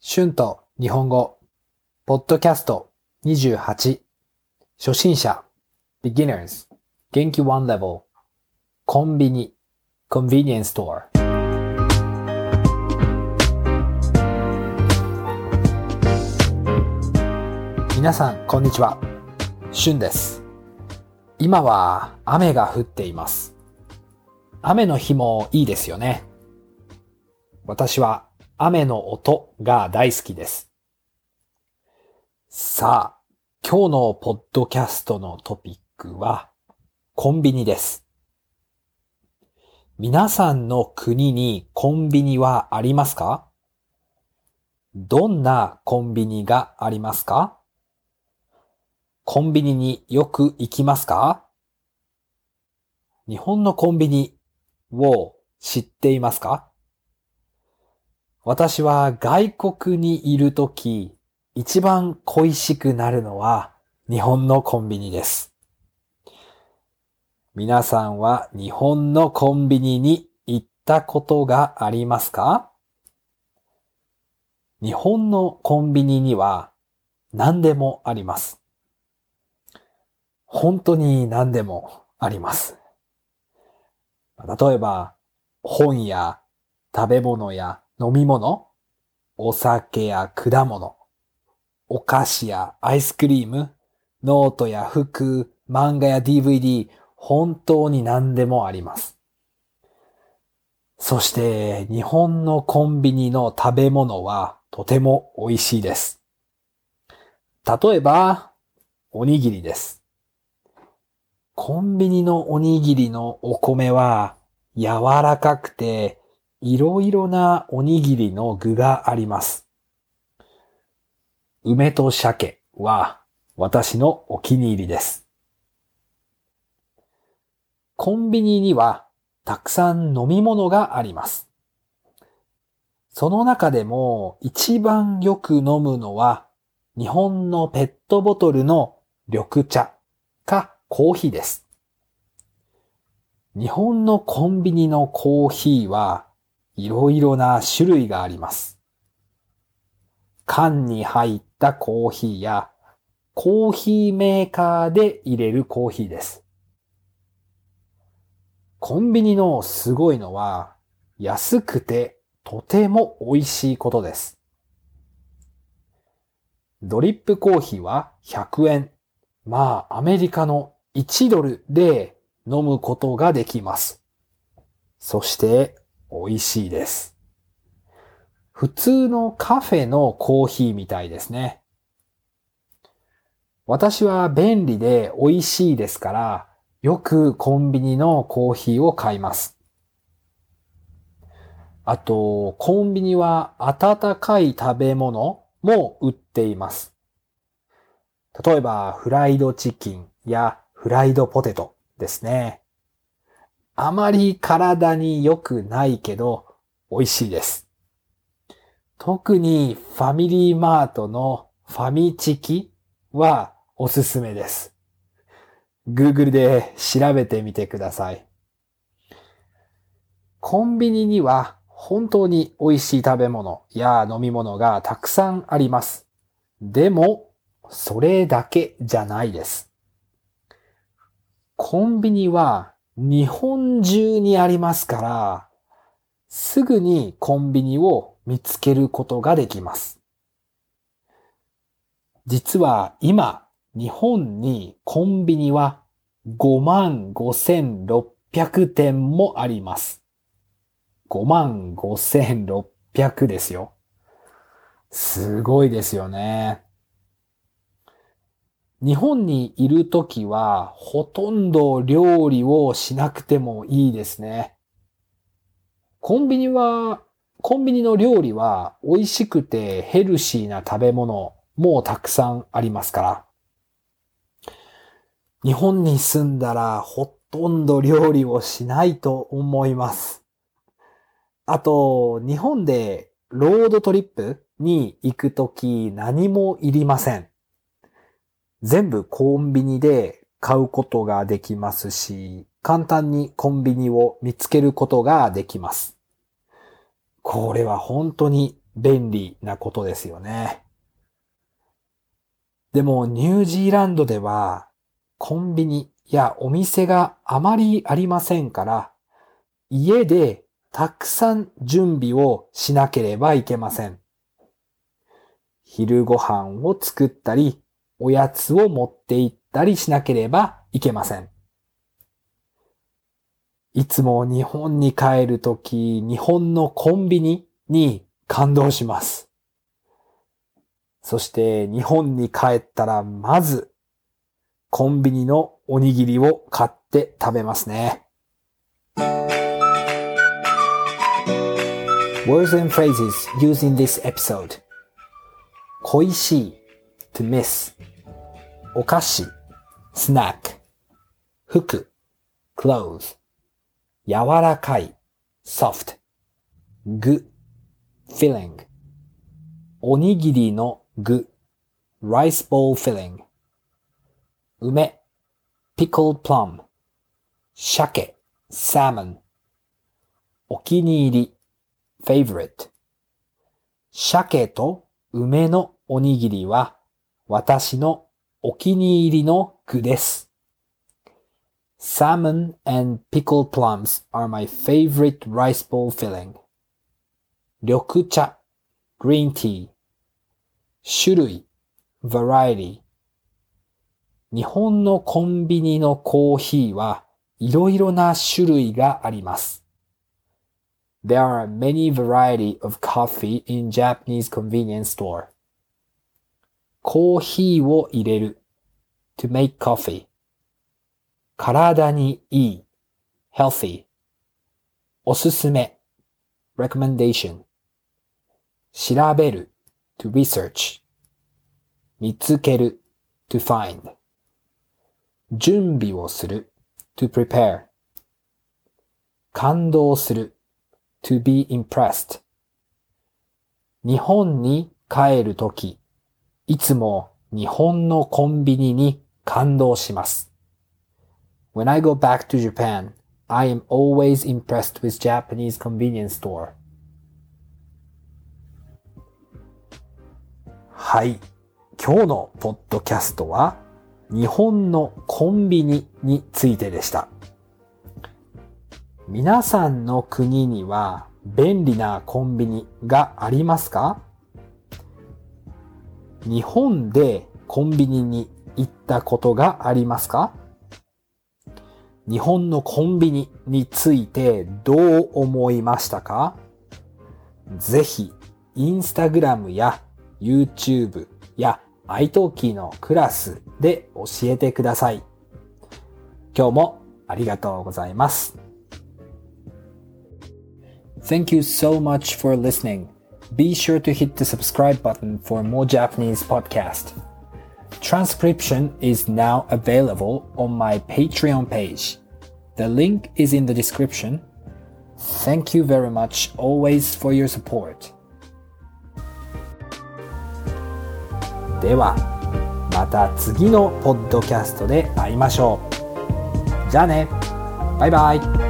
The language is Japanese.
春と日本語、ポッドキャスト28、初心者、beginners、元気 one level、コンビニ、convenience store。皆さん、こんにちは。春です。今は雨が降っています。雨の日もいいですよね。私は雨の音が大好きです。さあ、今日のポッドキャストのトピックはコンビニです。皆さんの国にコンビニはありますか？どんなコンビニがありますか？コンビニによく行きますか？日本のコンビニを知っていますか？私は外国にいるとき、一番恋しくなるのは日本のコンビニです。皆さんは日本のコンビニに行ったことがありますか？日本のコンビニには何でもあります。本当に何でもあります。例えば、本や食べ物や飲み物、お酒や果物、お菓子やアイスクリーム、ノートや服、漫画や DVD、本当に何でもあります。そして日本のコンビニの食べ物はとても美味しいです。例えば、おにぎりです。コンビニのおにぎりのお米は柔らかくていろいろなおにぎりの具があります。梅と鮭は私のお気に入りです。コンビニにはたくさん飲み物があります。その中でも一番よく飲むのは日本のペットボトルの緑茶かコーヒーです。日本のコンビニのコーヒーはいろいろな種類があります。缶に入ったコーヒーやコーヒーメーカーで入れるコーヒーです。コンビニのすごいのは安くてとても美味しいことです。ドリップコーヒーは100円。まあアメリカの1ドルで飲むことができます。そして美味しいです。普通のカフェのコーヒーみたいですね。私は便利で美味しいですから、よくコンビニのコーヒーを買います。あと、コンビニは温かい食べ物も売っています。例えば、フライドチキンやフライドポテトですね。あまり体に良くないけど美味しいです。特にファミリーマートのファミチキはおすすめです。Google で調べてみてください。コンビニには本当に美味しい食べ物や飲み物がたくさんあります。でも、それだけじゃないです。コンビニは日本中にありますから、すぐにコンビニを見つけることができます。実は今、日本にコンビニは55,600店もあります。5万5600ですよ。すごいですよね。日本にいるときはほとんど料理をしなくてもいいですね。コンビニは、コンビニの料理は美味しくてヘルシーな食べ物もたくさんありますから。日本に住んだらほとんど料理をしないと思います。あと、日本でロードトリップに行くとき何もいりません。全部コンビニで買うことができますし、簡単にコンビニを見つけることができます。これは本当に便利なことですよね。でもニュージーランドではコンビニやお店があまりありませんから、家でたくさん準備をしなければいけません。昼ご飯を作ったり、おやつを持って行ったりしなければいけません。いつも日本に帰るとき、日本のコンビニに感動します。そして日本に帰ったらまずコンビニのおにぎりを買って食べますね。Words and phrases used in this episode 恋しい to miss お菓子 snack 服 clothes 柔らかい soft 具 filling おにぎりの具 rice bowl filling 梅 pickled plum 鮭 salmon お気に入り favorite 鮭と梅のおにぎりは私のお気に入りの具です。Salmon and pickled plums are my favorite rice bowl filling. 緑茶 green tea 種類 variety 日本のコンビニのコーヒーはいろいろな種類があります。There are many variety of coffee in Japanese convenience store. コーヒーを入れる to make coffee. 体にいい healthy. おすすめ recommendation. 調べる to research. 見つける to find. 準備をする to prepare. 感動する to be impressed 日本に帰るとき、いつも日本のコンビニに感動します。When I go back to Japan, I am always impressed with Japanese convenience store. はい。今日のポッドキャストは日本のコンビニについてでした。皆さんの国には便利なコンビニがありますか日本でコンビニに行ったことがありますか？日本のコンビニについてどう思いましたか？ぜひ、インスタグラムや YouTube や iTalki のクラスで教えてください。今日もありがとうございます。Thank you so much for listening. Be sure to hit the subscribe button for more Japanese podcast. Transcription is now available on my Patreon page. The link is in the description. Thank you very much always for your support. では、また次のポッドキャストで会いましょう。じゃあね。バイバイ。